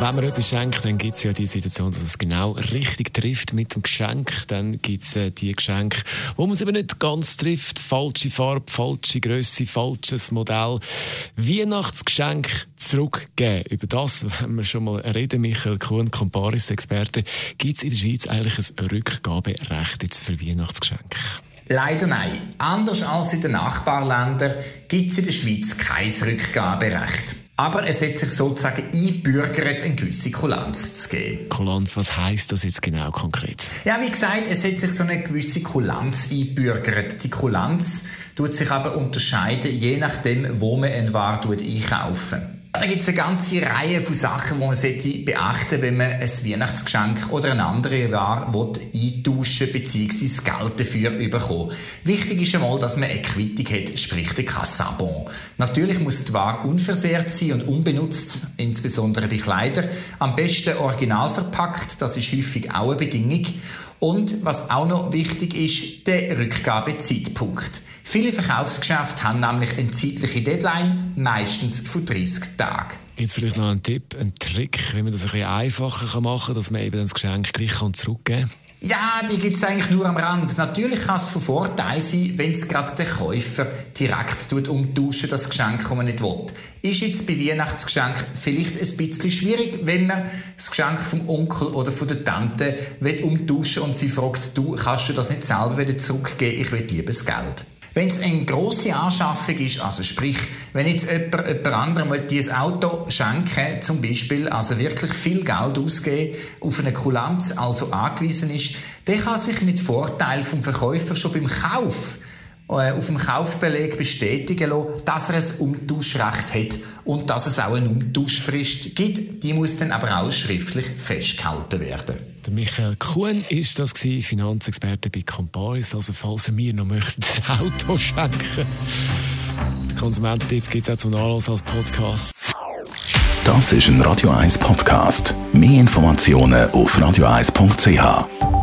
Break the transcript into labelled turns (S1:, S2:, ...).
S1: wenn man etwas schenkt, dann gibt es ja die Situation, dass es genau richtig trifft mit dem Geschenk. Dann gibt es äh, die Geschenke, wo man es eben nicht ganz trifft. Falsche Farbe, falsche Größe, falsches Modell. Weihnachtsgeschenk zurückgeben. Über das, wenn wir schon mal reden, Michael Kuhn, Comparis-Experte, gibt es in der Schweiz eigentlich ein Rückgaberecht jetzt für Weihnachtsgeschenke?
S2: Leider nein. Anders als in den Nachbarländern gibt es in der Schweiz kein Rückgaberecht. Aber es hat sich sozusagen einbürgert, eine gewisse Kulanz zu geben.
S1: Kulanz, was heißt das jetzt genau konkret?
S2: Ja, wie gesagt, es hat sich so eine gewisse Kulanz einbürgert. Die Kulanz tut sich aber unterscheiden, je nachdem, wo man eine Ware einkaufen. Da gibt es eine ganze Reihe von Sachen, die man beachten sollte, wenn man ein Weihnachtsgeschenk oder eine andere Ware eintauschen bzw. Geld dafür bekommen Wichtig ist einmal, dass man eine Quittung hat, sprich den Kassabon. Natürlich muss die Ware unversehrt sein und unbenutzt, insbesondere bei Kleidern. Am besten original verpackt, das ist häufig auch eine Bedingung. Und was auch noch wichtig ist, der Rückgabezeitpunkt. Viele Verkaufsgeschäfte haben nämlich eine zeitliche Deadline, meistens von 30 Tagen.
S1: Es vielleicht noch einen Tipp, einen Trick, wie man das ein bisschen einfacher machen kann, dass man eben das Geschenk gleich zurückgeben kann?
S2: Ja, die gibt es eigentlich nur am Rand. Natürlich kann es von Vorteil sein, wenn es gerade der Käufer direkt tut, umtauschen, das Geschenk, das man nicht will. Ist jetzt bei Weihnachtsgeschenk vielleicht ein bisschen schwierig, wenn man das Geschenk vom Onkel oder von der Tante will umtauschen und sie fragt, du kannst du das nicht selber wieder zurückgeben, ich will lieber das Geld. Wenn es eine grosse Anschaffung ist, also sprich, wenn jetzt jemand, jemand anderem dieses Auto schenken, zum Beispiel, also wirklich viel Geld ausgeben, auf eine Kulanz also angewiesen ist, der kann sich mit Vorteil vom Verkäufer schon beim Kauf auf dem Kaufbeleg bestätigen lassen, dass er ein Umtauschrecht hat und dass es auch eine Umtauschfrist gibt. Die muss dann aber auch schriftlich festgehalten werden.
S1: Der Michael Kuhn ist das gewesen, Finanzexperte bei Comparis. Also falls ihr mir noch möchtet, ein Auto schenken. Den Konsumententipp gibt es auch zum Nachlass als Podcast.
S3: Das ist ein Radio 1 Podcast. Mehr Informationen auf radio1.ch.